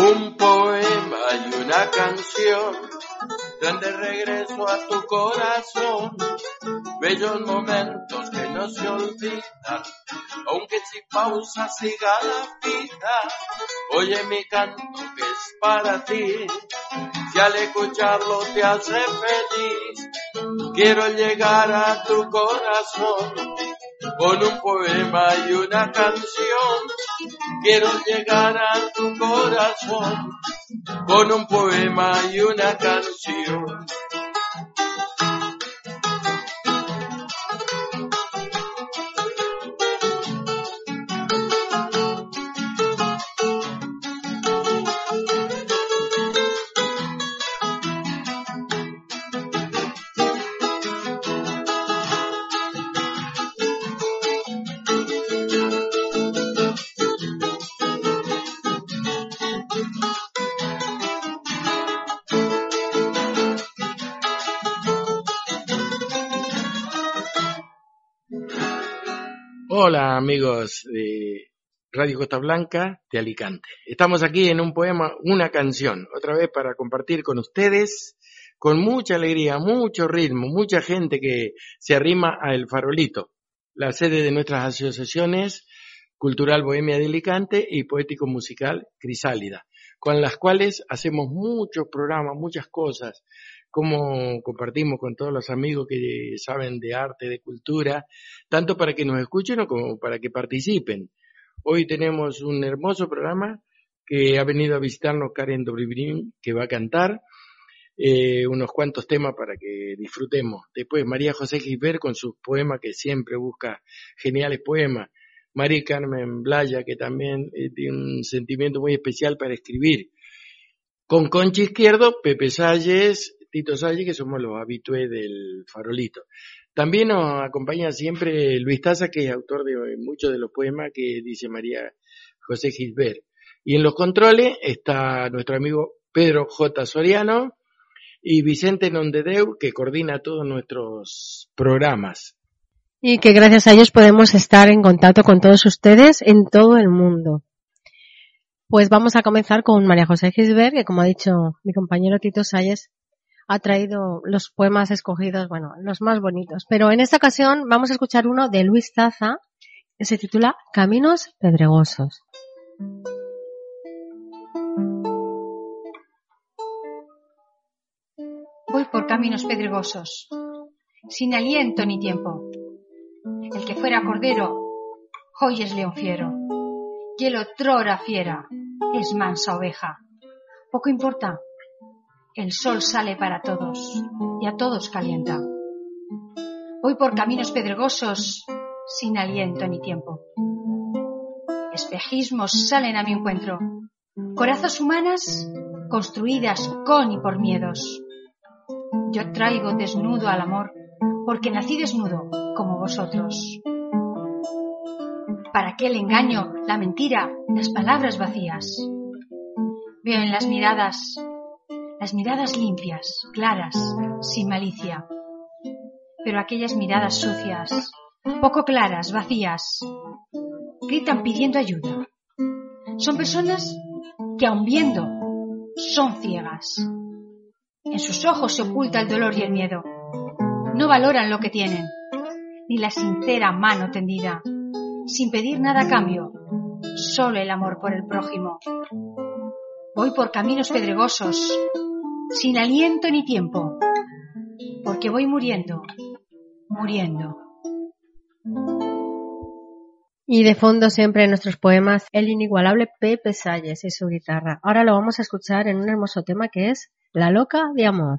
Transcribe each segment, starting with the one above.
un poema y una canción, donde regreso a tu corazón, bellos momentos que no se olvidan, aunque si pausa siga la vida, oye mi canto que es para ti, si al escucharlo te hace feliz, quiero llegar a tu corazón con un poema y una canción. Quiero llegar a tu corazón con un poema y una canción. Hola amigos de Radio Costa Blanca de Alicante. Estamos aquí en un poema, una canción, otra vez para compartir con ustedes, con mucha alegría, mucho ritmo, mucha gente que se arrima a El Farolito, la sede de nuestras asociaciones Cultural Bohemia de Alicante y Poético Musical Crisálida, con las cuales hacemos muchos programas, muchas cosas, como compartimos con todos los amigos que saben de arte, de cultura, tanto para que nos escuchen como para que participen. Hoy tenemos un hermoso programa que ha venido a visitarnos Karen Dobribrin, que va a cantar eh, unos cuantos temas para que disfrutemos. Después María José Gisbert con sus poemas, que siempre busca geniales poemas. María Carmen Blaya, que también eh, tiene un sentimiento muy especial para escribir. Con Conchi Izquierdo, Pepe Salles, Tito Salles, que somos los habitués del farolito. También nos acompaña siempre Luis Taza, que es autor de muchos de los poemas que dice María José Gisbert. Y en los controles está nuestro amigo Pedro J. Soriano y Vicente Nondedeu, que coordina todos nuestros programas. Y que gracias a ellos podemos estar en contacto con todos ustedes en todo el mundo. Pues vamos a comenzar con María José Gisbert, que como ha dicho mi compañero Tito Salles, ha traído los poemas escogidos, bueno, los más bonitos. Pero en esta ocasión vamos a escuchar uno de Luis Taza, que se titula Caminos Pedregosos. Voy por caminos pedregosos, sin aliento ni tiempo. El que fuera cordero, hoy es león fiero, y el otrora fiera es mansa oveja. Poco importa, el sol sale para todos y a todos calienta. Voy por caminos pedregosos sin aliento ni tiempo. Espejismos salen a mi encuentro, corazas humanas construidas con y por miedos. Yo traigo desnudo al amor porque nací desnudo como vosotros. ¿Para qué el engaño, la mentira, las palabras vacías? Veo en las miradas las miradas limpias, claras, sin malicia. Pero aquellas miradas sucias, poco claras, vacías, gritan pidiendo ayuda. Son personas que aun viendo son ciegas. En sus ojos se oculta el dolor y el miedo. No valoran lo que tienen, ni la sincera mano tendida, sin pedir nada a cambio, solo el amor por el prójimo. Voy por caminos pedregosos, sin aliento ni tiempo, porque voy muriendo, muriendo. Y de fondo siempre en nuestros poemas el inigualable Pepe Salles y su guitarra. Ahora lo vamos a escuchar en un hermoso tema que es La loca de amor.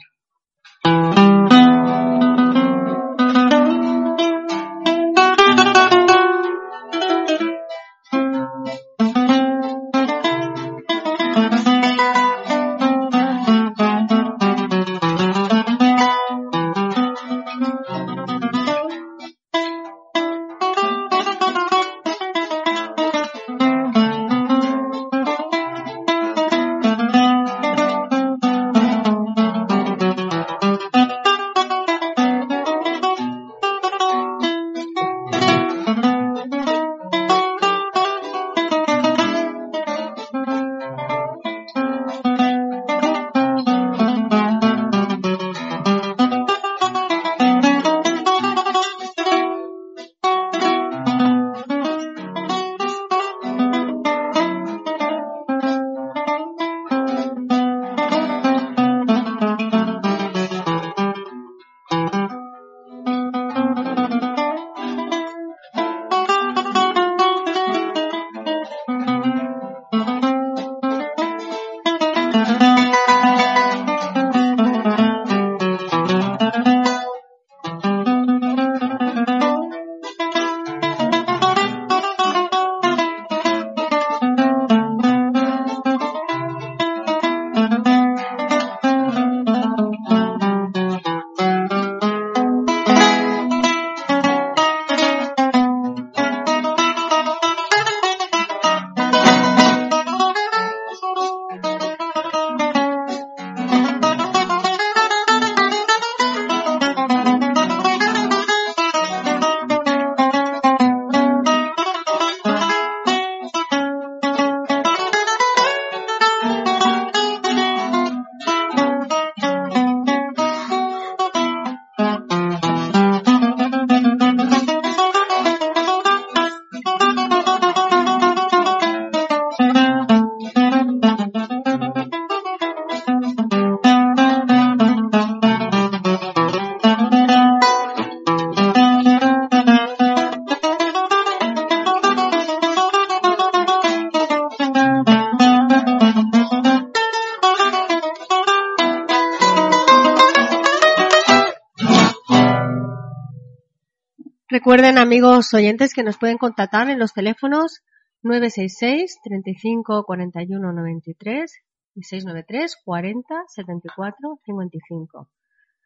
Amigos oyentes, que nos pueden contactar en los teléfonos 966 35 41 93 y 693 40 74 55.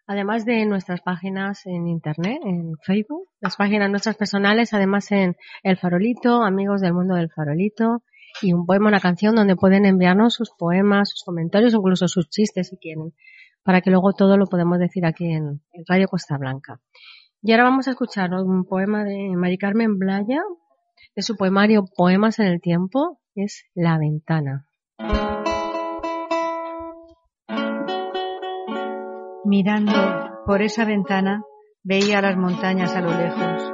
Además de nuestras páginas en internet, en Facebook, las páginas nuestras personales, además en El Farolito, Amigos del Mundo del Farolito, y un poema, una canción donde pueden enviarnos sus poemas, sus comentarios, incluso sus chistes si quieren, para que luego todo lo podemos decir aquí en, Radio Costa Blanca. Y ahora vamos a escuchar un poema de Mari Carmen Blaya, de su poemario Poemas en el Tiempo, es La Ventana. Mirando por esa ventana veía las montañas a lo lejos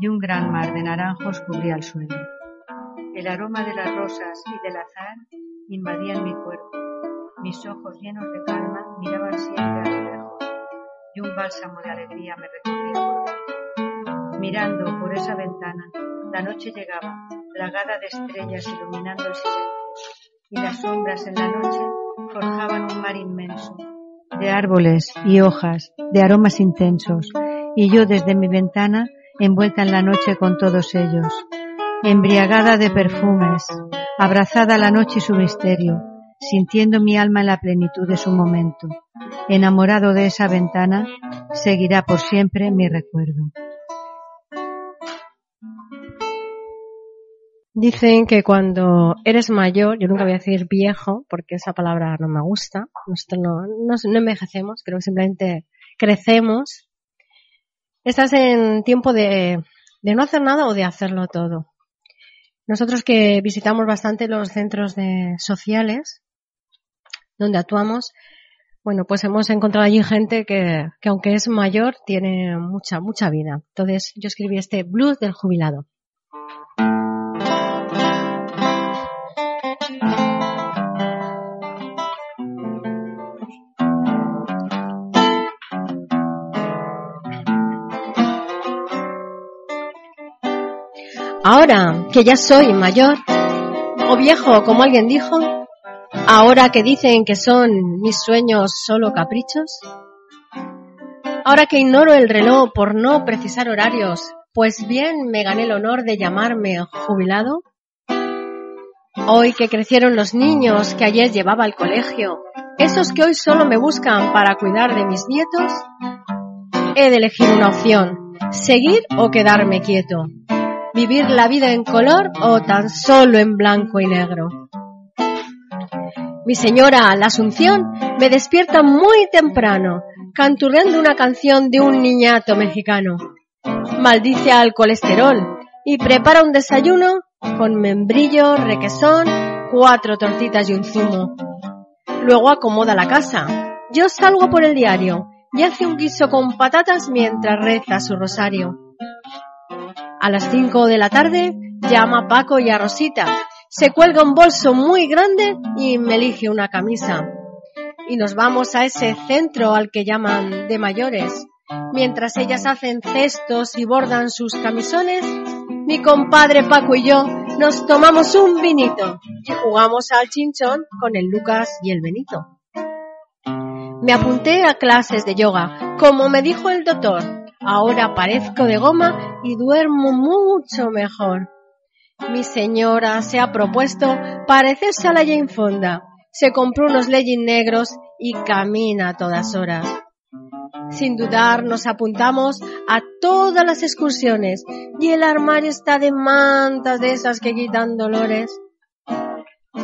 y un gran mar de naranjos cubría el suelo. El aroma de las rosas y del azar invadían mi cuerpo. Mis ojos llenos de calma miraban siempre a lo lejos y un bálsamo de alegría me recorría. Mirando por esa ventana, la noche llegaba, plagada de estrellas iluminando el silencio, y las sombras en la noche forjaban un mar inmenso, de árboles y hojas, de aromas intensos, y yo desde mi ventana envuelta en la noche con todos ellos, embriagada de perfumes, abrazada a la noche y su misterio, sintiendo mi alma en la plenitud de su momento, enamorado de esa ventana, seguirá por siempre mi recuerdo. Dicen que cuando eres mayor, yo nunca voy a decir viejo, porque esa palabra no me gusta, nosotros no, no, envejecemos, creo que simplemente crecemos, estás en tiempo de, de no hacer nada o de hacerlo todo. Nosotros que visitamos bastante los centros de sociales, donde actuamos, bueno, pues hemos encontrado allí gente que, que aunque es mayor, tiene mucha, mucha vida. Entonces yo escribí este blues del jubilado. Ahora que ya soy mayor, o viejo como alguien dijo, ahora que dicen que son mis sueños solo caprichos, ahora que ignoro el reloj por no precisar horarios, pues bien me gané el honor de llamarme jubilado, hoy que crecieron los niños que ayer llevaba al colegio, esos que hoy solo me buscan para cuidar de mis nietos, he de elegir una opción, seguir o quedarme quieto vivir la vida en color o tan solo en blanco y negro. Mi señora, la Asunción, me despierta muy temprano, canturreando una canción de un niñato mexicano. Maldice al colesterol y prepara un desayuno con membrillo, requesón, cuatro tortitas y un zumo. Luego acomoda la casa. Yo salgo por el diario y hace un guiso con patatas mientras reza su rosario. A las cinco de la tarde llama Paco y a Rosita. Se cuelga un bolso muy grande y me elige una camisa. Y nos vamos a ese centro al que llaman de mayores. Mientras ellas hacen cestos y bordan sus camisones, mi compadre Paco y yo nos tomamos un vinito y jugamos al chinchón con el Lucas y el Benito. Me apunté a clases de yoga, como me dijo el doctor, Ahora parezco de goma y duermo mucho mejor. Mi señora se ha propuesto parecerse a la Jane Fonda. Se compró unos leggings negros y camina a todas horas. Sin dudar nos apuntamos a todas las excursiones y el armario está de mantas de esas que quitan dolores.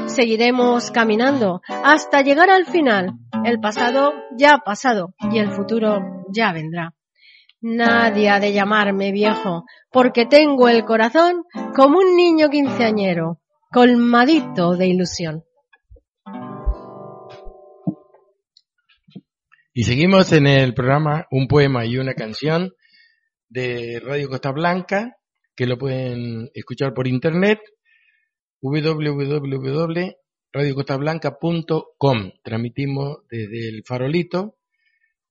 Seguiremos caminando hasta llegar al final. El pasado ya ha pasado y el futuro ya vendrá. Nadie ha de llamarme viejo, porque tengo el corazón como un niño quinceañero, colmadito de ilusión. Y seguimos en el programa Un poema y una canción de Radio Costa Blanca, que lo pueden escuchar por internet, www.radiocostablanca.com. Transmitimos desde el farolito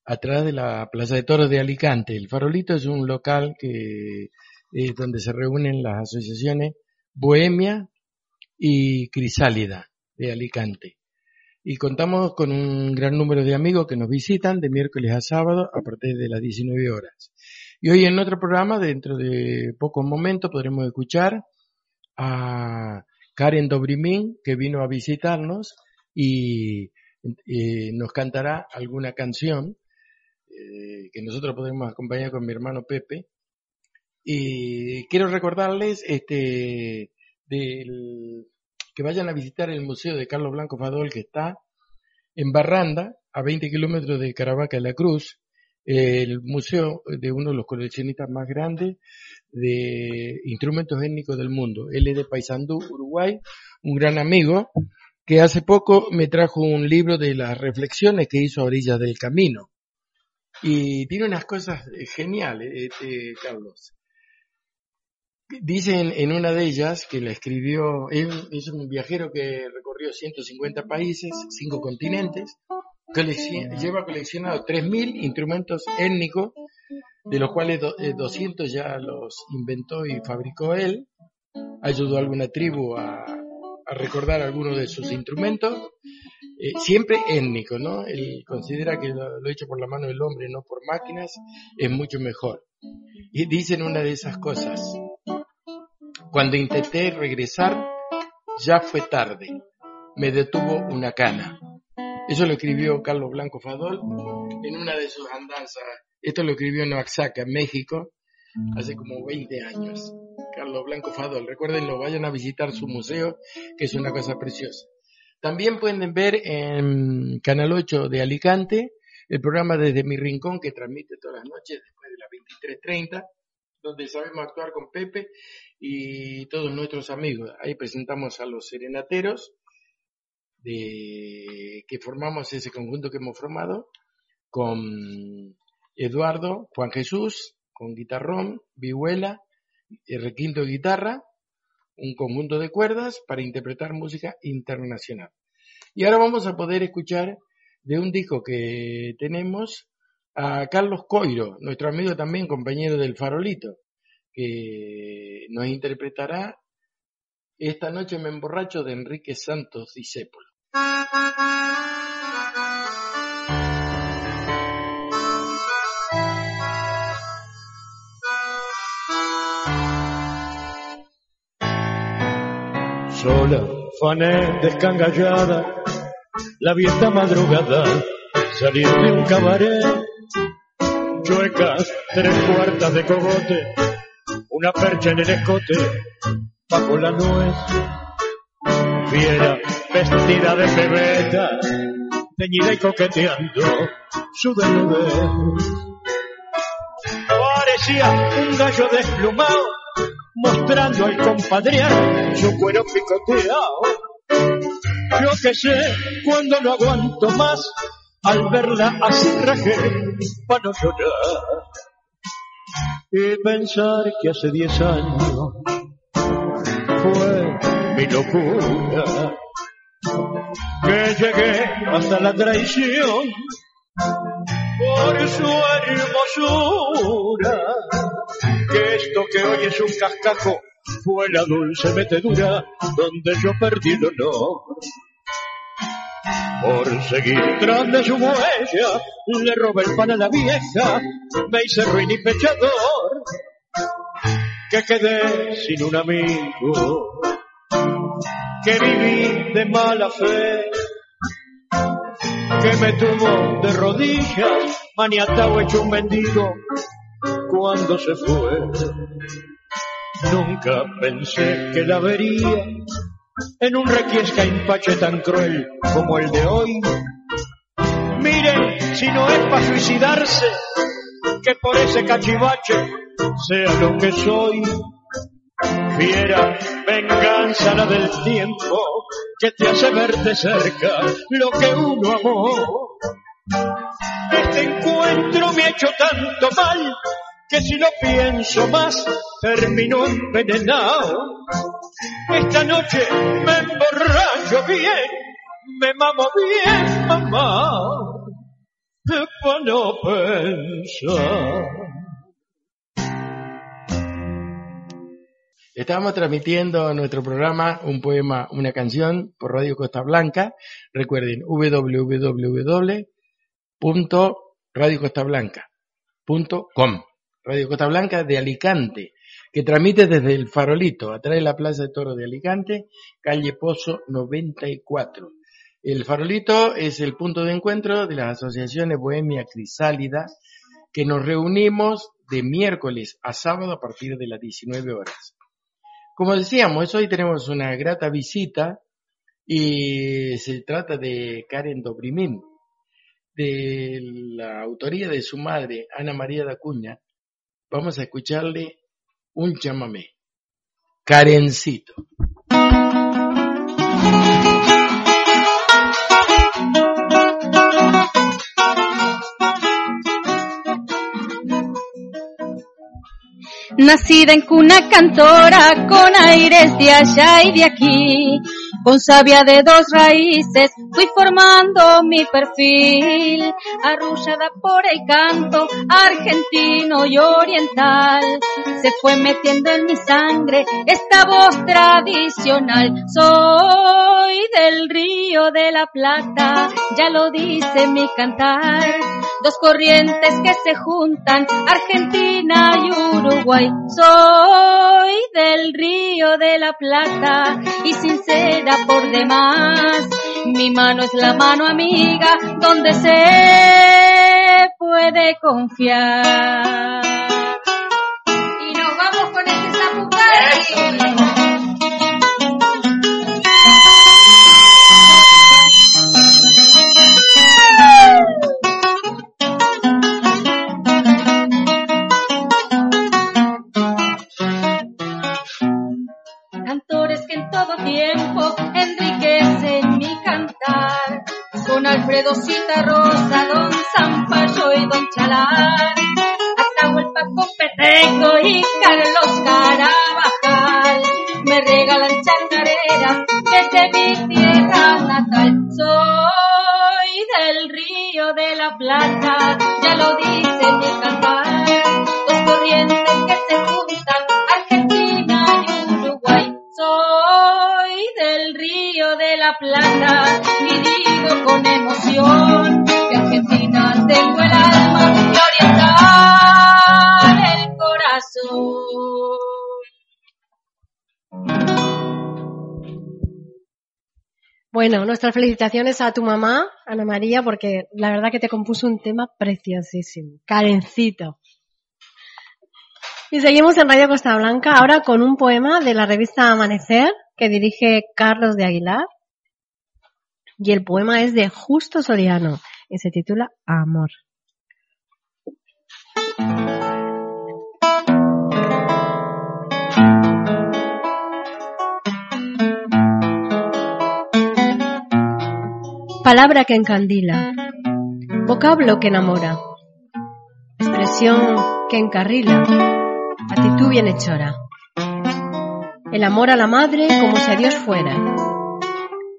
atrás de la Plaza de Toros de Alicante. El Farolito es un local que es donde se reúnen las asociaciones Bohemia y Crisálida de Alicante. Y contamos con un gran número de amigos que nos visitan de miércoles a sábado a partir de las 19 horas. Y hoy en otro programa, dentro de pocos momentos, podremos escuchar a Karen Dobrimín, que vino a visitarnos y nos cantará alguna canción eh, que nosotros podemos acompañar con mi hermano Pepe. Y quiero recordarles este del, que vayan a visitar el Museo de Carlos Blanco Fadol que está en Barranda, a 20 kilómetros de Caravaca de la Cruz, el museo de uno de los coleccionistas más grandes de instrumentos étnicos del mundo. Él es de Paysandú, Uruguay, un gran amigo que hace poco me trajo un libro de las reflexiones que hizo a orillas del camino. Y tiene unas cosas eh, geniales, este, Carlos. Dicen en una de ellas que la escribió, él es un viajero que recorrió 150 países, cinco continentes, que lleva coleccionado 3.000 instrumentos étnicos, de los cuales 200 eh, ya los inventó y fabricó él, ayudó a alguna tribu a, a recordar algunos de sus instrumentos, eh, siempre étnico, ¿no? Él considera que lo, hecho por la mano del hombre, no por máquinas, es mucho mejor. Y dicen una de esas cosas, cuando intenté regresar, ya fue tarde, me detuvo una cana. Eso lo escribió Carlos Blanco Fadol en una de sus andanzas. Esto lo escribió en Oaxaca, México, hace como 20 años. Carlos Blanco Fadol. Recuérdenlo, vayan a visitar su museo, que es una cosa preciosa. También pueden ver en Canal 8 de Alicante el programa Desde mi Rincón, que transmite todas las noches después de las 23.30, donde sabemos actuar con Pepe y todos nuestros amigos. Ahí presentamos a los serenateros de, que formamos ese conjunto que hemos formado con Eduardo, Juan Jesús, con guitarrón, vihuela, requinto de guitarra, un conjunto de cuerdas para interpretar música internacional. Y ahora vamos a poder escuchar de un disco que tenemos a Carlos Coiro, nuestro amigo también, compañero del Farolito, que nos interpretará Esta noche me emborracho de Enrique Santos Discépolo. Sola, fané descangallada, la vieja madrugada, salir de un cabaret, chuecas, tres cuartas de cogote, una percha en el escote, bajo la nuez, fiera, vestida de pebeta, teñida y coqueteando su desnudez. Parecía un gallo desplumado mostrando al compadrear su cuero picoteado. Yo que sé, cuando no aguanto más, al verla así rajé para no llorar. Y pensar que hace diez años fue mi locura, que llegué hasta la traición por su hermosura que esto que hoy es un cascajo fue la dulce metedura donde yo perdí el honor. Por seguir tras de su huella, le robé el pan a la vieja, me hice ruin y pechador, que quedé sin un amigo, que viví de mala fe, que me tuvo de rodillas, maniatado hecho un mendigo, cuando se fue. Nunca pensé que la vería en un requiesca empache tan cruel como el de hoy. Miren, si no es para suicidarse, que por ese cachivache sea lo que soy. Fiera venganza la del tiempo que te hace ver de cerca lo que uno amó. Este encuentro me ha hecho tanto mal que si lo pienso más termino envenenado. Esta noche me emborracho bien, me mamo bien, mamá, para no pensar. Estamos transmitiendo nuestro programa Un Poema, una Canción por Radio Costa Blanca. Recuerden www.radiocostablanca.com Radio Costa Blanca de Alicante, que transmite desde el Farolito, atrás de la Plaza de Toro de Alicante, calle Pozo 94. El Farolito es el punto de encuentro de las asociaciones Bohemia Crisálida, que nos reunimos de miércoles a sábado a partir de las 19 horas. Como decíamos, hoy tenemos una grata visita y se trata de Karen Dobrimín, de la autoría de su madre, Ana María da Cuña. Vamos a escucharle un chamamé. Karencito. Nacida en cuna cantora, con aires de allá y de aquí, con savia de dos raíces, fui formando mi perfil, arrullada por el canto argentino y oriental. Se fue metiendo en mi sangre esta voz tradicional. Soy del río de la Plata, ya lo dice mi cantar. Dos corrientes que se juntan, Argentina y Uruguay. Soy del río de la Plata y sincera por demás. Mi mano es la mano amiga donde se puede confiar. Alfredo Rosa, Don Zampayo nuestras felicitaciones a tu mamá, Ana María, porque la verdad que te compuso un tema preciosísimo. Karencito. Y seguimos en Radio Costa Blanca, ahora con un poema de la revista Amanecer, que dirige Carlos de Aguilar. Y el poema es de Justo Soriano y se titula Amor. Palabra que encandila, vocablo que enamora, expresión que encarrila, actitud bienhechora. El amor a la madre como si a Dios fuera.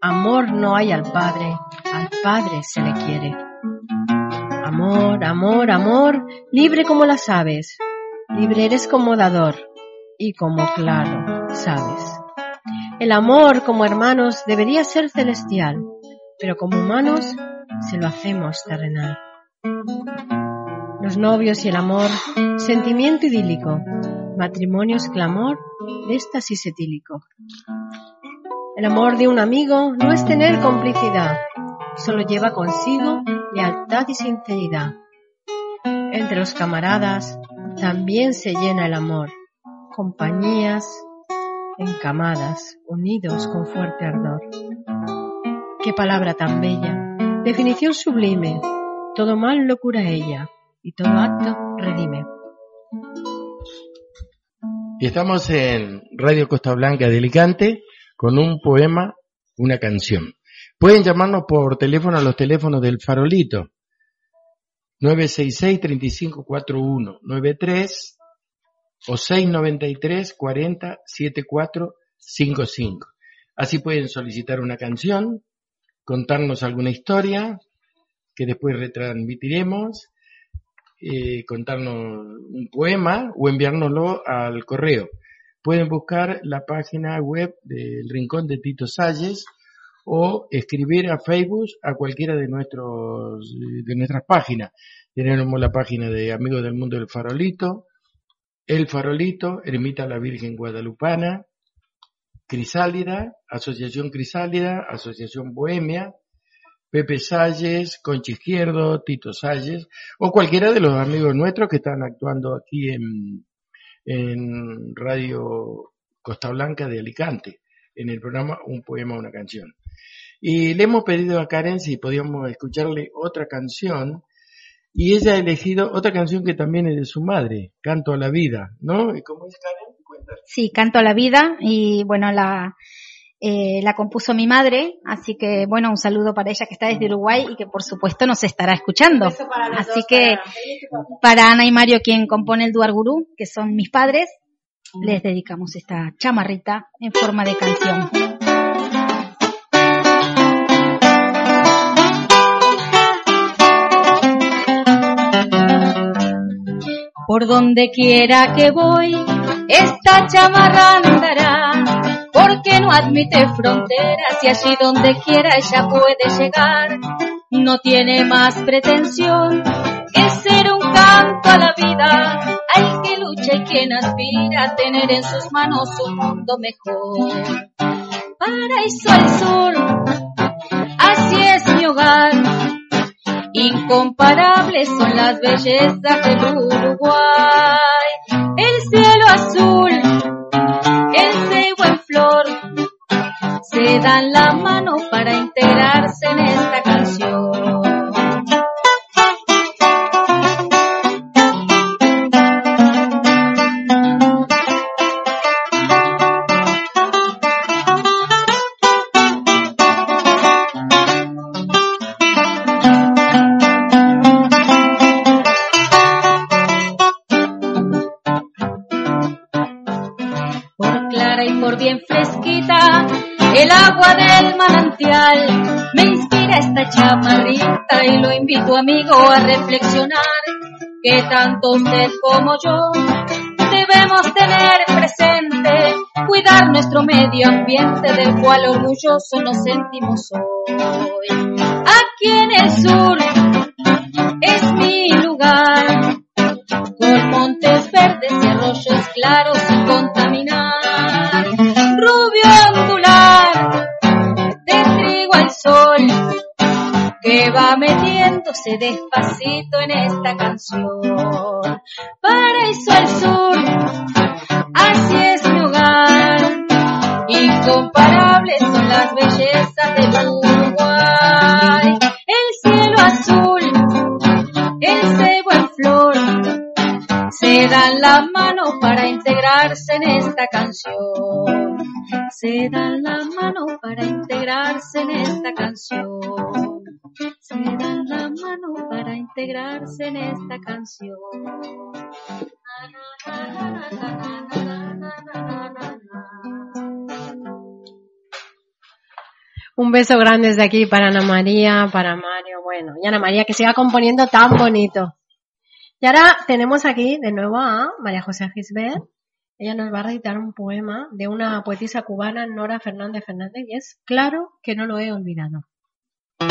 Amor no hay al padre, al padre se le quiere. Amor, amor, amor, libre como las aves, libre eres como dador y como claro sabes. El amor como hermanos debería ser celestial, pero como humanos se lo hacemos terrenal. Los novios y el amor, sentimiento idílico, matrimonio es clamor de éxtasis etílico. El amor de un amigo no es tener complicidad, solo lleva consigo lealtad y sinceridad. Entre los camaradas también se llena el amor, compañías encamadas, unidos con fuerte ardor. Qué palabra tan bella, definición sublime, todo mal lo cura ella y todo acto redime. Y estamos en Radio Costa Blanca de Alicante con un poema, una canción. Pueden llamarnos por teléfono a los teléfonos del farolito. 966-3541-93 o 693-40-7455. Así pueden solicitar una canción, contarnos alguna historia que después retransmitiremos, eh, contarnos un poema o enviárnoslo al correo. Pueden buscar la página web del Rincón de Tito Salles o escribir a Facebook a cualquiera de nuestros de nuestras páginas. Tenemos la página de Amigos del Mundo del Farolito, El Farolito, Ermita la Virgen Guadalupana, Crisálida, Asociación Crisálida, Asociación Bohemia, Pepe Salles, Concha Izquierdo, Tito Salles, o cualquiera de los amigos nuestros que están actuando aquí en, en Radio Costa Blanca de Alicante, en el programa Un Poema, una canción. Y le hemos pedido a Karen si podíamos escucharle otra canción, y ella ha elegido otra canción que también es de su madre, Canto a la Vida, ¿no? ¿Cómo es Karen? Sí, Canto a la Vida, y bueno, la, eh, la compuso mi madre, así que bueno, un saludo para ella que está desde Uruguay y que por supuesto nos estará escuchando. Así que para Ana y Mario, quien compone el Duar Gurú, que son mis padres, les dedicamos esta chamarrita en forma de canción. Por donde quiera que voy, esta chamarra andará porque no admite fronteras y allí donde quiera ella puede llegar. No tiene más pretensión que ser un canto a la vida, al que lucha y quien aspira a tener en sus manos un mundo mejor. Paraíso al sur, así es mi hogar. Incomparables son las bellezas del Uruguay. El cielo azul se dan la mano para integrarse en esta canción. Amigo a reflexionar que tanto usted como yo debemos tener presente cuidar nuestro medio ambiente del cual orgulloso nos sentimos hoy. Aquí en el sur metiéndose despacito en esta canción. Paraíso al sur, así es mi hogar. Incomparables son las bellezas del Uruguay. El cielo azul, el cebo en flor, se dan la mano para integrarse en esta canción. Se dan la mano para integrarse en esta canción. Se dan la mano para integrarse en esta canción. Un beso grande desde aquí para Ana María, para Mario, bueno, y Ana María que siga componiendo tan bonito. Y ahora tenemos aquí de nuevo a María José Gisbert. Ella nos va a recitar un poema de una poetisa cubana, Nora Fernández Fernández, y es Claro que no lo he olvidado. Si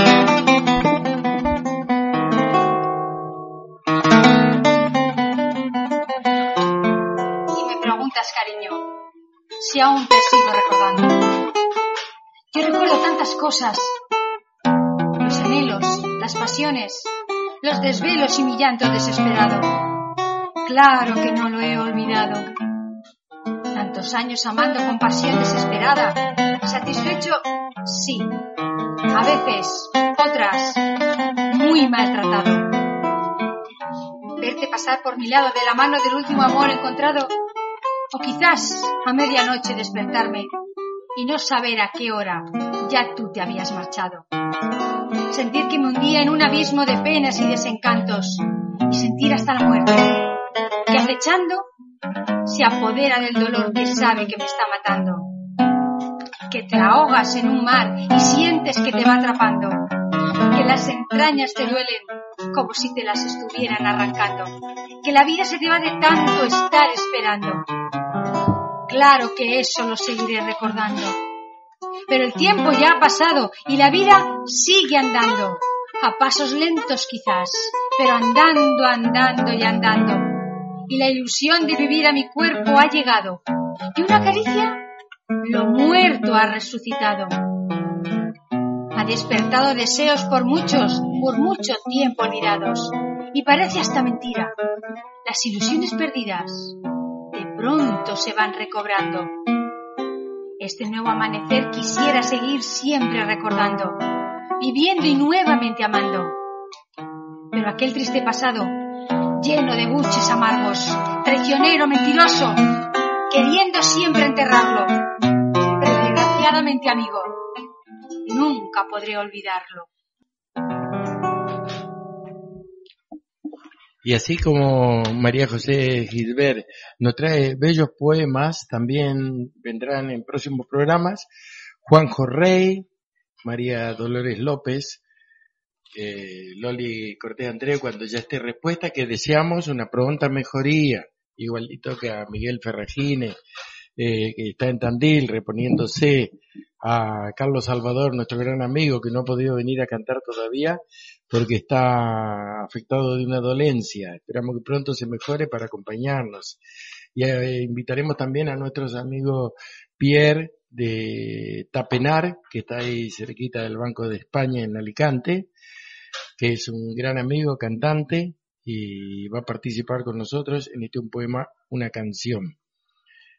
me preguntas, cariño, si aún te sigo recordando. Yo recuerdo tantas cosas. Los anhelos, las pasiones, los desvelos y mi llanto desesperado. Claro que no lo he olvidado. Tantos años amando con pasión desesperada. Satisfecho, sí. A veces, otras, muy maltratado. Verte pasar por mi lado de la mano del último amor encontrado. O quizás a medianoche despertarme y no saber a qué hora ya tú te habías marchado. Sentir que me hundía en un abismo de penas y desencantos y sentir hasta la muerte, que acechando se apodera del dolor que sabe que me está matando, te ahogas en un mar y sientes que te va atrapando, que las entrañas te duelen como si te las estuvieran arrancando, que la vida se te va de tanto estar esperando. Claro que eso lo seguiré recordando. Pero el tiempo ya ha pasado y la vida sigue andando. A pasos lentos quizás, pero andando, andando y andando. y la ilusión de vivir a mi cuerpo ha llegado. Y una caricia, lo muerto ha resucitado. Ha despertado deseos por muchos, por mucho tiempo olvidados. Y parece hasta mentira. Las ilusiones perdidas de pronto se van recobrando. Este nuevo amanecer quisiera seguir siempre recordando, viviendo y nuevamente amando. Pero aquel triste pasado lleno de buches amargos, traicionero, mentiroso, queriendo siempre enterrarlo. Amigo, nunca podré olvidarlo. Y así como María José Gilbert nos trae bellos poemas, también vendrán en próximos programas. Juanjo Rey, María Dolores López, eh, Loli Cortés Andrés cuando ya esté respuesta, que deseamos una pronta mejoría, igualito que a Miguel Ferragine, eh, que está en Tandil reponiéndose, a Carlos Salvador, nuestro gran amigo, que no ha podido venir a cantar todavía porque está afectado de una dolencia. Esperamos que pronto se mejore para acompañarnos. Y eh, invitaremos también a nuestros amigos Pierre de Tapenar, que está ahí cerquita del Banco de España en Alicante, que es un gran amigo, cantante, y va a participar con nosotros en este un poema, una canción.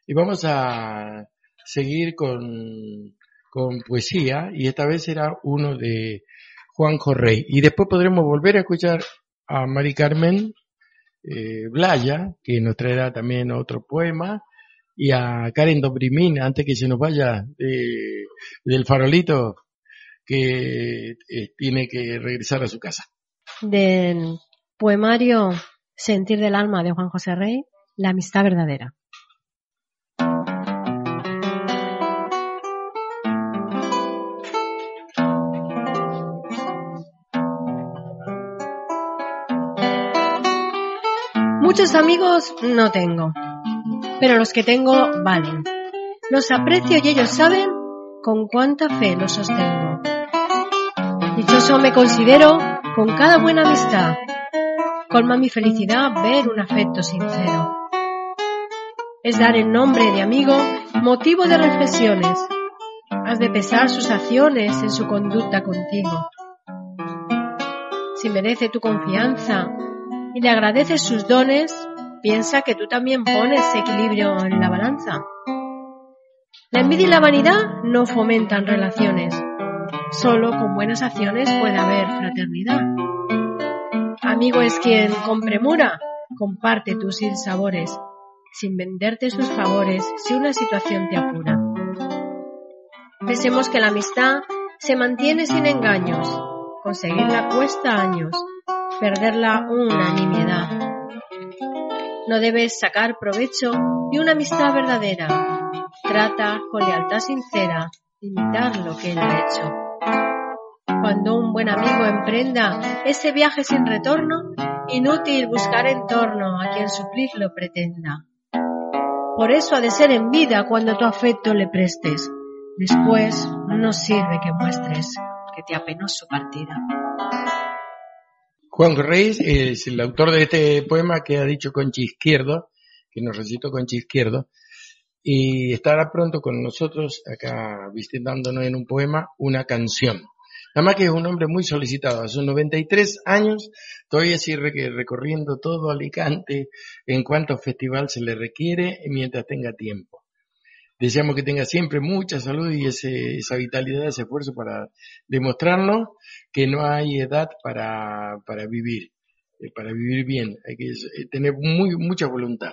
Y vamos a seguir con, con poesía, y esta vez será uno de Juan Rey. Y después podremos volver a escuchar a Mari Carmen eh, Blaya, que nos traerá también otro poema, y a Karen Dobrimín, antes que se nos vaya del farolito, que eh, tiene que regresar a su casa. Del poemario Sentir del alma de Juan José Rey, La amistad verdadera. Muchos amigos no tengo, pero los que tengo valen. Los aprecio y ellos saben con cuánta fe los sostengo. Dichoso me considero con cada buena amistad. Colma mi felicidad ver un afecto sincero. Es dar en nombre de amigo motivo de reflexiones. Has de pesar sus acciones en su conducta contigo. Si merece tu confianza y le agradeces sus dones, piensa que tú también pones equilibrio en la balanza. La envidia y la vanidad no fomentan relaciones. Solo con buenas acciones puede haber fraternidad. Amigo es quien con premura comparte tus sinsabores, sin venderte sus favores si una situación te apura. Pensemos que la amistad se mantiene sin engaños, conseguirla cuesta años, perderla una nimiedad. No debes sacar provecho de una amistad verdadera. Trata con lealtad sincera de imitar lo que él ha hecho. Cuando un buen amigo emprenda ese viaje sin retorno, inútil buscar en torno a quien suplirlo pretenda. Por eso ha de ser en vida cuando tu afecto le prestes. Después no sirve que muestres que te apenó su partida. Juan Reyes es el autor de este poema que ha dicho Conchi Izquierdo, que nos recitó Conchi Izquierdo, y estará pronto con nosotros acá visitándonos en un poema una canción. Nada que es un hombre muy solicitado, a sus 93 años todavía sigue recorriendo todo Alicante en cuanto festival se le requiere mientras tenga tiempo. Deseamos que tenga siempre mucha salud y esa vitalidad, ese esfuerzo para demostrarnos que no hay edad para, para vivir, eh, para vivir bien. Hay que eh, tener muy, mucha voluntad.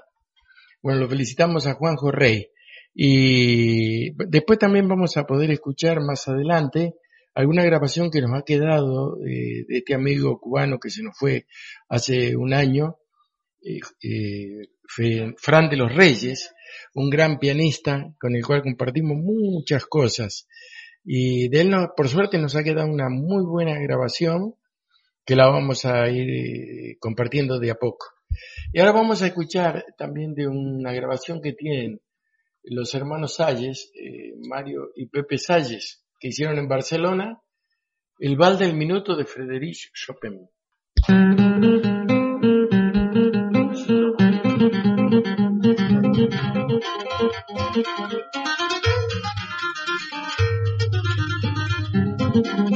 Bueno, lo felicitamos a Juanjo Rey. Y después también vamos a poder escuchar más adelante alguna grabación que nos ha quedado eh, de este amigo cubano que se nos fue hace un año, Fran de los Reyes, un gran pianista con el cual compartimos muchas cosas. Y de él, por suerte, nos ha quedado una muy buena grabación que la vamos a ir eh, compartiendo de a poco. Y ahora vamos a escuchar también de una grabación que tienen los hermanos Salles, eh, Mario y Pepe Salles, que hicieron en Barcelona, El Val del Minuto de Frédéric Chopin.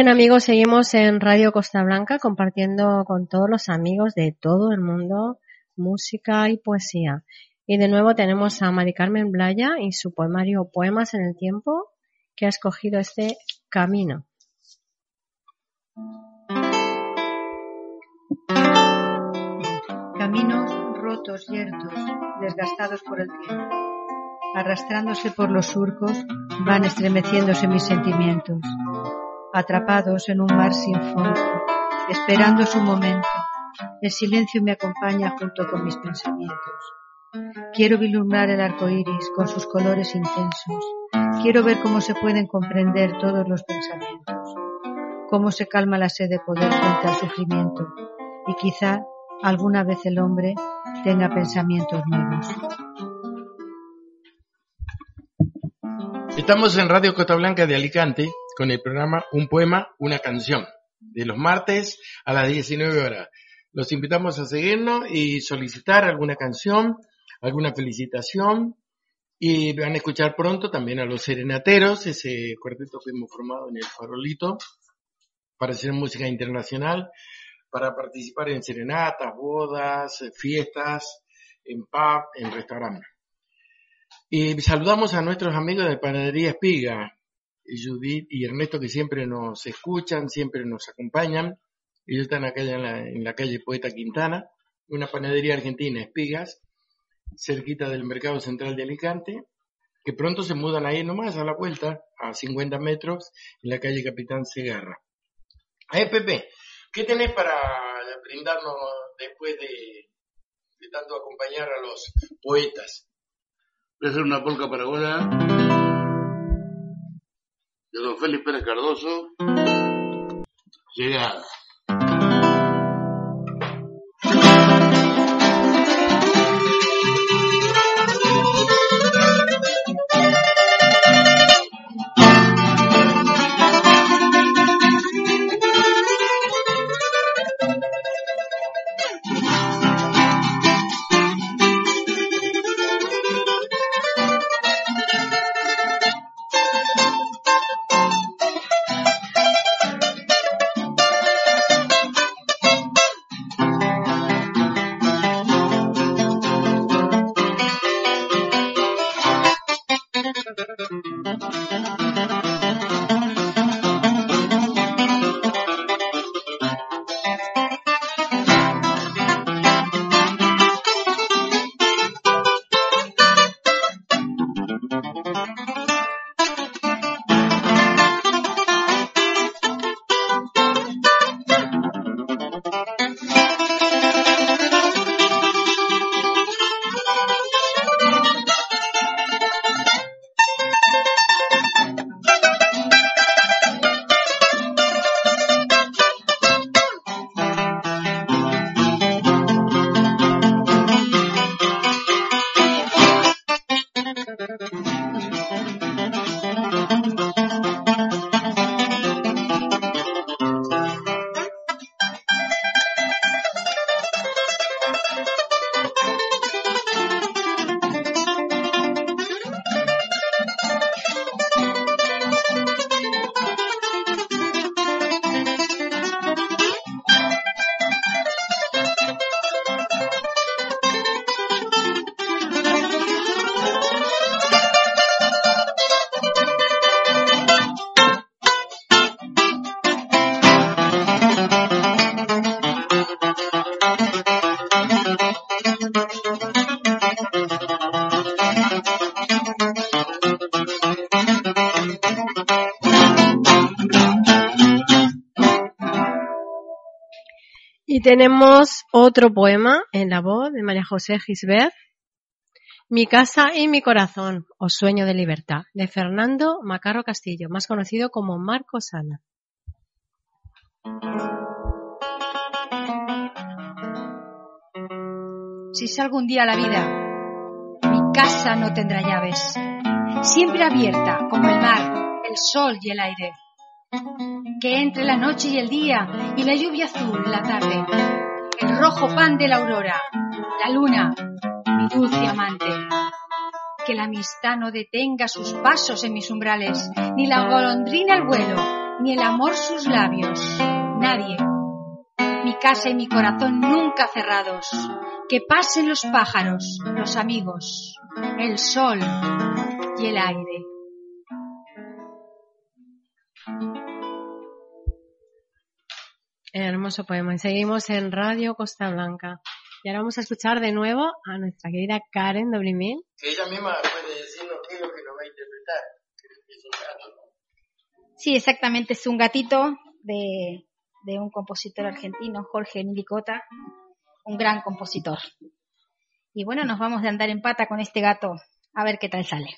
Bien amigos, seguimos en Radio Costa Blanca compartiendo con todos los amigos de todo el mundo música y poesía. Y de nuevo tenemos a Mari Carmen Blaya y su poemario Poemas en el Tiempo que ha escogido este camino. Caminos rotos, yertos, desgastados por el tiempo. Arrastrándose por los surcos, van estremeciéndose mis sentimientos atrapados en un mar sin fondo, esperando su momento. El silencio me acompaña junto con mis pensamientos. Quiero vislumbrar el arco iris con sus colores intensos. Quiero ver cómo se pueden comprender todos los pensamientos. Cómo se calma la sed de poder frente al sufrimiento. Y quizá alguna vez el hombre tenga pensamientos nuevos. Estamos en Radio Costa Blanca de Alicante con el programa Un Poema, Una Canción, de los martes a las 19 horas. Los invitamos a seguirnos y solicitar alguna canción, alguna felicitación y van a escuchar pronto también a los Serenateros, ese cuarteto que hemos formado en el Farolito para hacer música internacional, para participar en serenatas, bodas, fiestas, en pub, en restaurantes. Y saludamos a nuestros amigos de Panadería Espiga, Judith y Ernesto que siempre nos escuchan, siempre nos acompañan. Ellos están acá en la, calle Poeta Quintana, una panadería argentina, Espigas, cerquita del Mercado Central de Alicante, que pronto se mudan ahí nomás a la vuelta, a 50 metros, en la calle Capitán Segarra. Ay, Pepe, ¿qué tenés para brindarnos después de, de tanto acompañar a los poetas? Voy a hacer una polca paraguaya de don Félix Pérez Cardoso, llegada. Y tenemos otro poema en la voz de María José Gisbert, Mi casa y mi corazón, o sueño de libertad, de Fernando Macarro Castillo, más conocido como Marco Sana. Si salgo un día a la vida, mi casa no tendrá llaves, siempre abierta como el mar, el sol y el aire. Que entre la noche y el día y la lluvia azul la tarde, el rojo pan de la aurora, la luna, mi dulce amante. Que la amistad no detenga sus pasos en mis umbrales, ni la golondrina el vuelo, ni el amor sus labios, nadie. Mi casa y mi corazón nunca cerrados, que pasen los pájaros, los amigos, el sol y el aire. Hermoso poema. Y seguimos en Radio Costa Blanca. Y ahora vamos a escuchar de nuevo a nuestra querida Karen Dobrimil. Que ella misma puede decirnos qué es lo que nos va a interpretar. Que es un gato, ¿no? Sí, exactamente, es un gatito de, de un compositor argentino, Jorge Nilicota, un gran compositor. Y bueno, nos vamos de andar en pata con este gato a ver qué tal sale.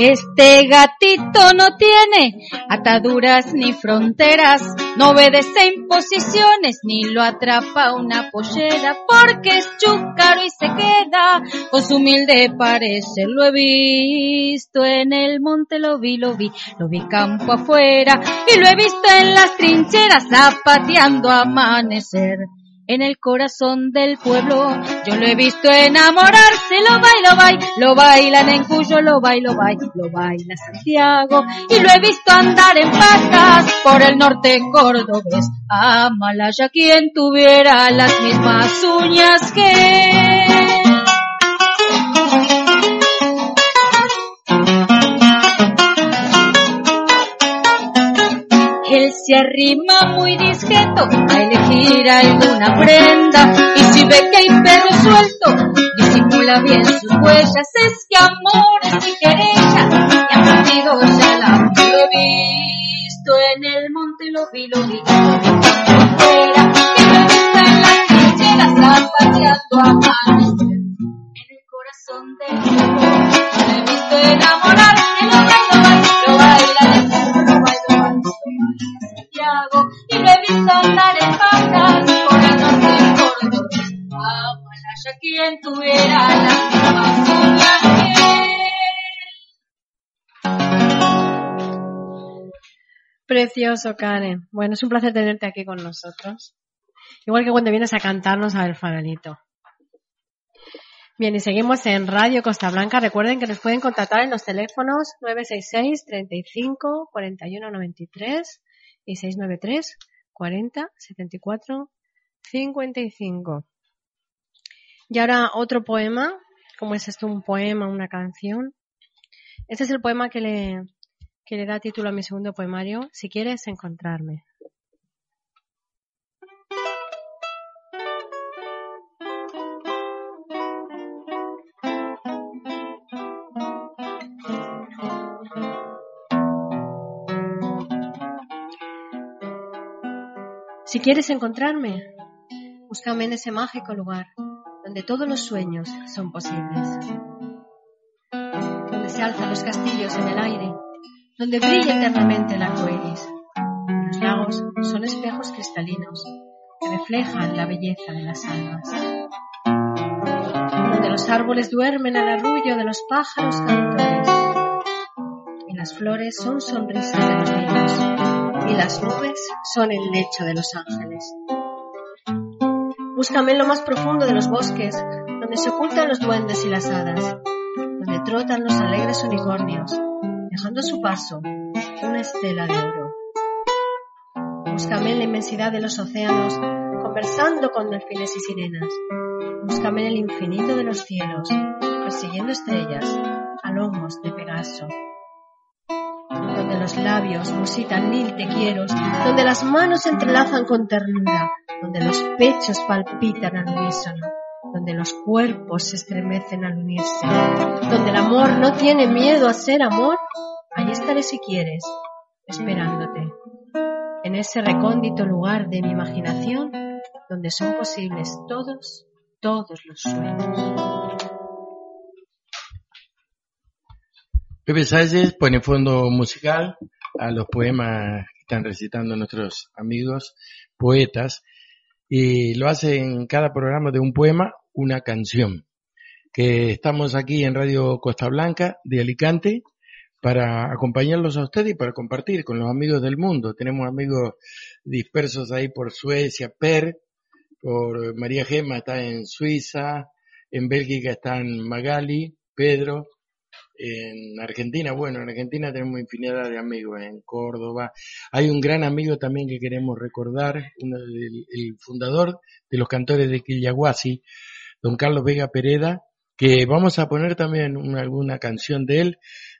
Este gatito no tiene ataduras ni fronteras, no obedece imposiciones ni lo atrapa una pollera, porque es chúcaro y se queda con su humilde parecer. Lo he visto en el monte, lo vi, lo vi, lo vi campo afuera y lo he visto en las trincheras zapateando amanecer en el corazón del pueblo. Yo lo he visto enamorarse, lo bailo, bailo, lo bailan en Cuyo, lo bailo, bailo, lo baila Santiago. Y lo he visto andar en patas por el norte cordobés. A Malaya quien tuviera las mismas uñas que él. Se arrima muy discreto a elegir alguna prenda y si ve que hay perro suelto, disimula bien sus huellas. Es que amores y querellas Precioso, Karen. Bueno, es un placer tenerte aquí con nosotros. Igual que cuando vienes a cantarnos a El Farolito. Bien, y seguimos en Radio Costa Blanca. Recuerden que nos pueden contactar en los teléfonos 966 35 41 93 y 693 40 74 55. Y ahora otro poema. ¿Cómo es esto? Un poema, una canción. Este es el poema que le, que le da título a mi segundo poemario. Si quieres encontrarme. Si quieres encontrarme, búscame en ese mágico lugar donde todos los sueños son posibles. Donde se alzan los castillos en el aire, donde brilla eternamente el arco iris. Los lagos son espejos cristalinos que reflejan la belleza de las almas. Donde los árboles duermen al arrullo de los pájaros cantores. Y las flores son sonrisas de los niños y las nubes son el lecho de los ángeles. Búscame en lo más profundo de los bosques, donde se ocultan los duendes y las hadas, donde trotan los alegres unicornios, dejando su paso una estela de oro. Búscame en la inmensidad de los océanos, conversando con delfines y sirenas. Búscame en el infinito de los cielos, persiguiendo estrellas a lomos de Pegaso donde los labios musitan mil te quiero, donde las manos se entrelazan con ternura, donde los pechos palpitan al unísono, donde los cuerpos se estremecen al unirse, donde el amor no tiene miedo a ser amor, allí estaré si quieres, esperándote, en ese recóndito lugar de mi imaginación, donde son posibles todos, todos los sueños. Pepe Salles pone fondo musical a los poemas que están recitando nuestros amigos poetas y lo hace en cada programa de un poema una canción. Que estamos aquí en Radio Costa Blanca de Alicante para acompañarlos a ustedes y para compartir con los amigos del mundo. Tenemos amigos dispersos ahí por Suecia, Per, por María Gema está en Suiza, en Bélgica están Magali, Pedro, en Argentina, bueno, en Argentina tenemos infinidad de amigos, en Córdoba. Hay un gran amigo también que queremos recordar, uno el fundador de los cantores de Quillahuasi, don Carlos Vega Pereda, que vamos a poner también alguna canción de él,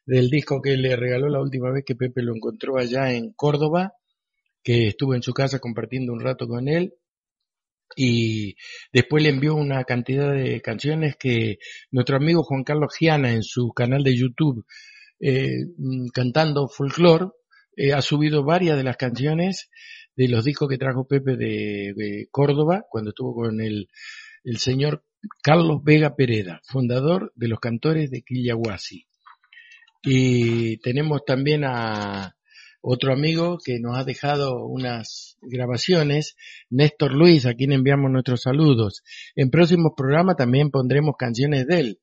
del disco que le regaló la última vez que Pepe lo encontró allá en Córdoba, que estuvo en su casa compartiendo un rato con él, y después le envió una cantidad de canciones que nuestro amigo Juan Carlos Giana en su canal de YouTube eh, mm, cantando folclore eh, ha subido varias de las canciones de los discos que trajo Pepe de, Córdoba cuando estuvo con el, el señor Carlos Vega Pereda, fundador de los cantores de Quillahuasi. Y tenemos también a, otro amigo que nos ha dejado unas grabaciones, Néstor Luis, a quien enviamos nuestros saludos. En próximos programas también pondremos canciones de él,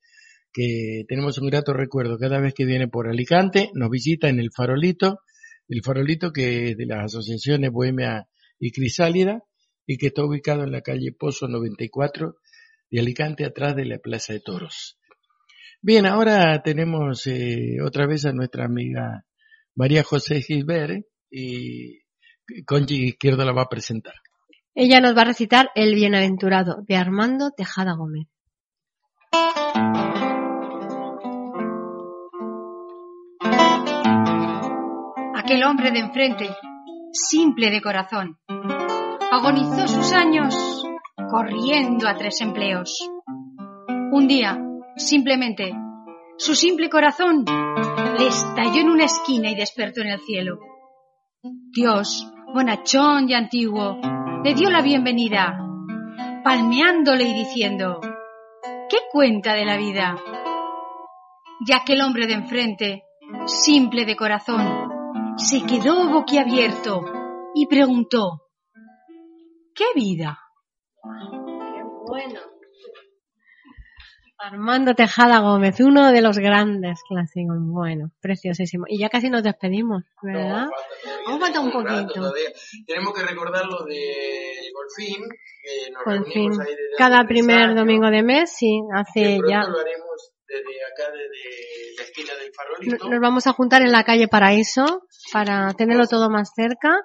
que tenemos un grato recuerdo. Cada vez que viene por Alicante, nos visita en el Farolito, el Farolito que es de las asociaciones Bohemia y Crisálida, y que está ubicado en la calle Pozo 94 de Alicante, atrás de la Plaza de Toros. Bien, ahora tenemos eh, otra vez a nuestra amiga María José Gilbert y Conchi Izquierdo la va a presentar. Ella nos va a recitar El Bienaventurado de Armando Tejada Gómez. Aquel hombre de enfrente, simple de corazón, agonizó sus años corriendo a tres empleos. Un día, simplemente, su simple corazón le estalló en una esquina y despertó en el cielo. Dios, bonachón y antiguo, le dio la bienvenida, palmeándole y diciendo, ¿qué cuenta de la vida? Y aquel hombre de enfrente, simple de corazón, se quedó boquiabierto y preguntó, ¿qué vida? ¡Qué bueno! Armando Tejada Gómez, uno de los grandes clásicos. Bueno, preciosísimo. Y ya casi nos despedimos, ¿verdad? Vamos falta un poquito. Tenemos que recordar lo de Golfín, que nos Golfín. Ahí Cada primer domingo de mes, sí, hace ya. Lo haremos desde acá, desde la esquina del farolito. Nos vamos a juntar en la calle Paraíso para tenerlo todo más cerca.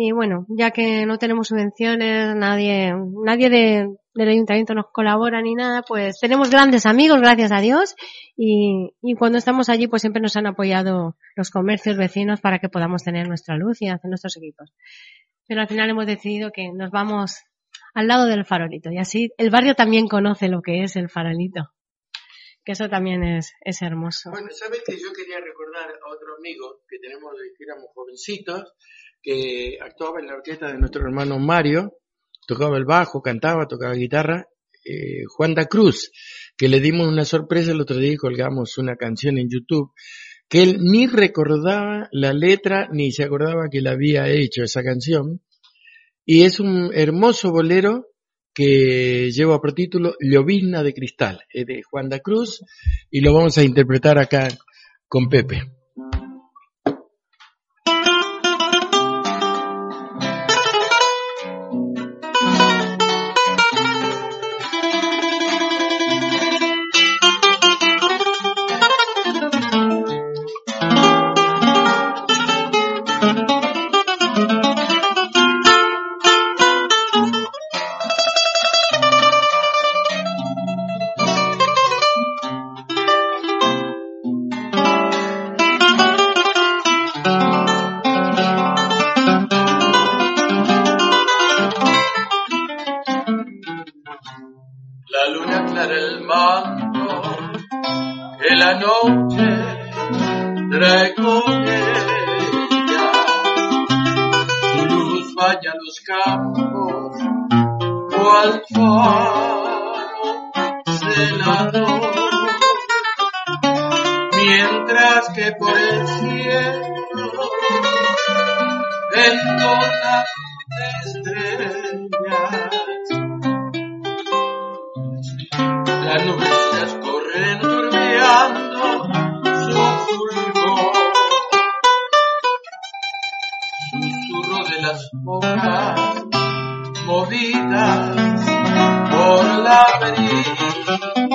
Y bueno, ya que no tenemos subvenciones, nadie, nadie de, del ayuntamiento nos colabora ni nada, pues tenemos grandes amigos, gracias a Dios, y, y cuando estamos allí, pues siempre nos han apoyado los comercios vecinos para que podamos tener nuestra luz y hacer nuestros equipos. Pero al final hemos decidido que nos vamos al lado del farolito, y así el barrio también conoce lo que es el farolito. Que eso también es, es hermoso. Bueno, sabes que yo quería recordar a otro amigo que tenemos desde que éramos jovencitos, que actuaba en la orquesta de nuestro hermano Mario, tocaba el bajo, cantaba, tocaba guitarra, eh, Juan da Cruz, que le dimos una sorpresa el otro día y colgamos una canción en YouTube, que él ni recordaba la letra ni se acordaba que la había hecho esa canción, y es un hermoso bolero que lleva por título Llovizna de Cristal, es de Juan da Cruz, y lo vamos a interpretar acá con Pepe. La luna aclara el manto que la noche trae con ella. Su luz baña los campos cual celador. Mientras que por el cielo en las movidas por la brisa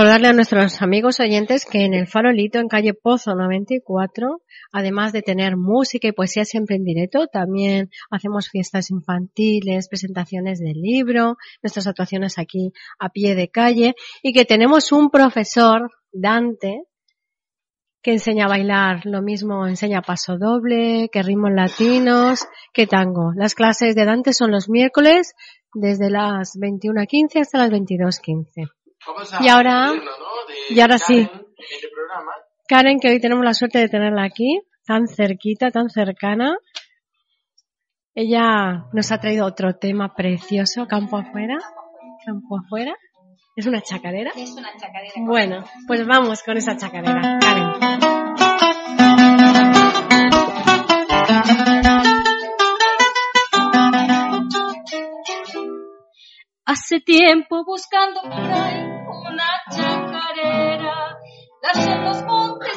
recordarle a nuestros amigos oyentes que en el Farolito, en calle Pozo 94, además de tener música y poesía siempre en directo, también hacemos fiestas infantiles, presentaciones del libro, nuestras actuaciones aquí a pie de calle y que tenemos un profesor, Dante, que enseña a bailar lo mismo, enseña paso doble, que ritmos latinos, que tango. Las clases de Dante son los miércoles desde las 21.15 hasta las 22.15. Y ahora- y ahora sí. Este. Karen, que hoy tenemos la suerte de tenerla aquí, tan cerquita, tan cercana. Ella nos ha traído otro tema precioso, campo afuera. Campo afuera. ¿Es una chacarera? Es una chacarera. Bueno, pues vamos con esa chacarera. Karen. Hace tiempo buscando por ahí una chacarera, las en los montes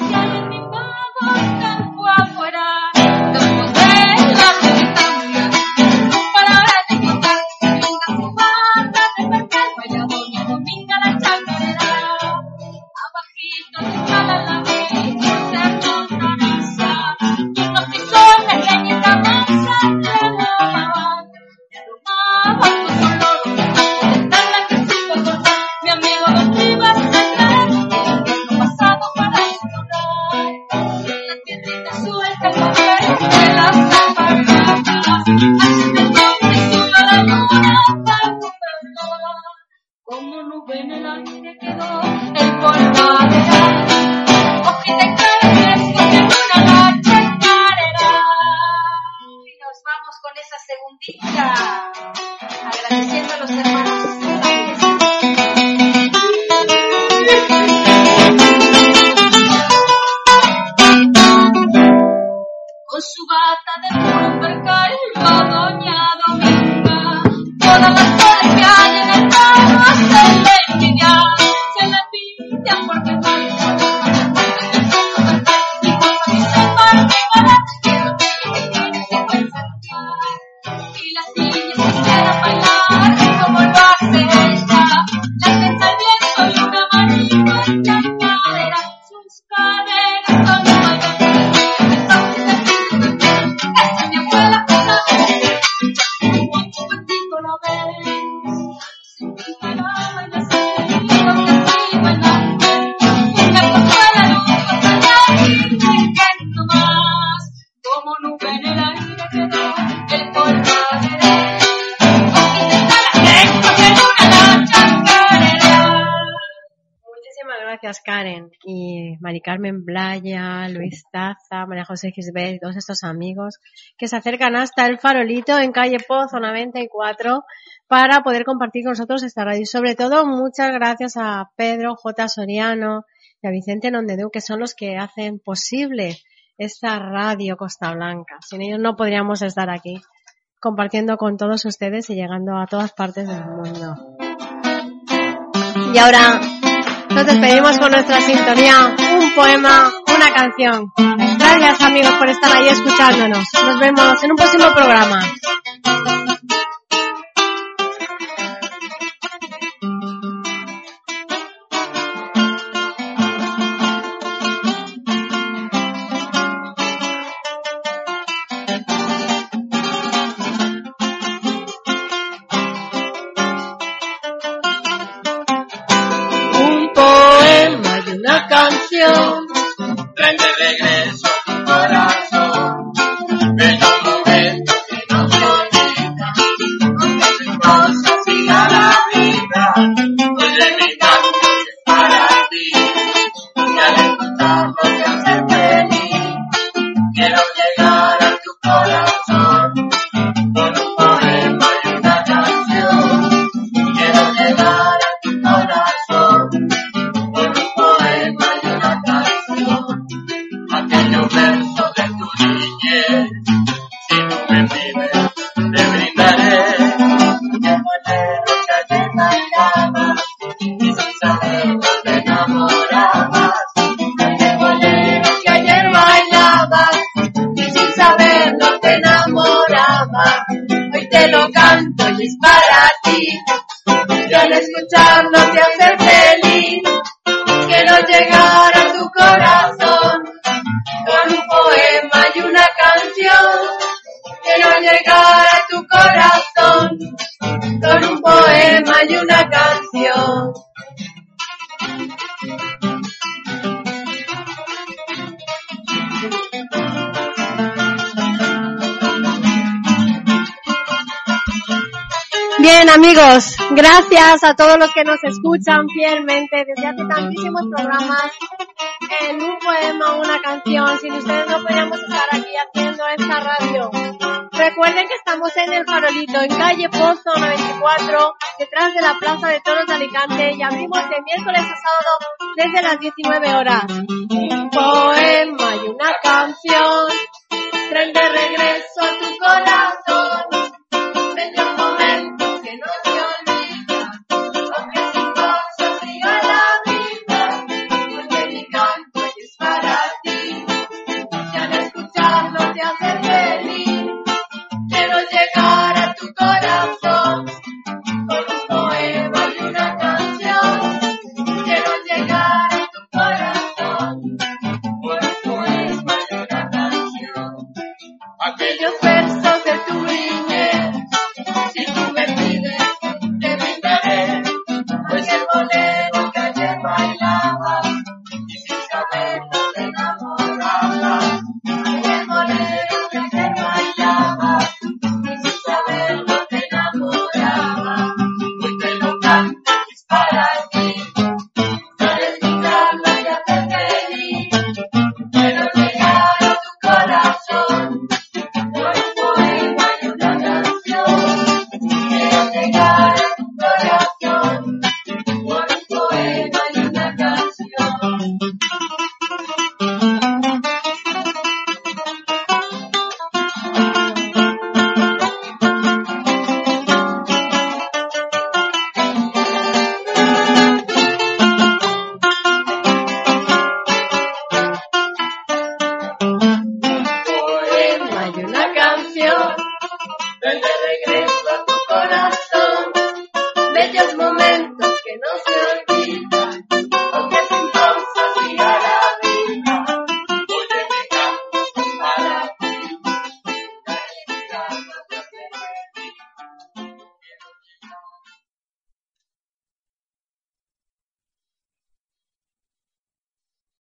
Daza, María José Gisbert, todos estos amigos que se acercan hasta el farolito en calle Po, zona 24, para poder compartir con nosotros esta radio. Y sobre todo, muchas gracias a Pedro J. Soriano y a Vicente Nondedeu, que son los que hacen posible esta radio Costa Blanca. Sin ellos no podríamos estar aquí compartiendo con todos ustedes y llegando a todas partes del mundo. Y ahora nos despedimos con nuestra sintonía, un poema una canción. Gracias amigos por estar ahí escuchándonos. Nos vemos en un próximo programa. gracias a todos los que nos escuchan fielmente desde hace tantísimos programas en un poema o una canción. Sin ustedes no podríamos estar aquí haciendo esta radio. Recuerden que estamos en El Farolito, en calle Pozo 94, detrás de la Plaza de Toros de Alicante y abrimos de miércoles a sábado desde las 19 horas. Un poema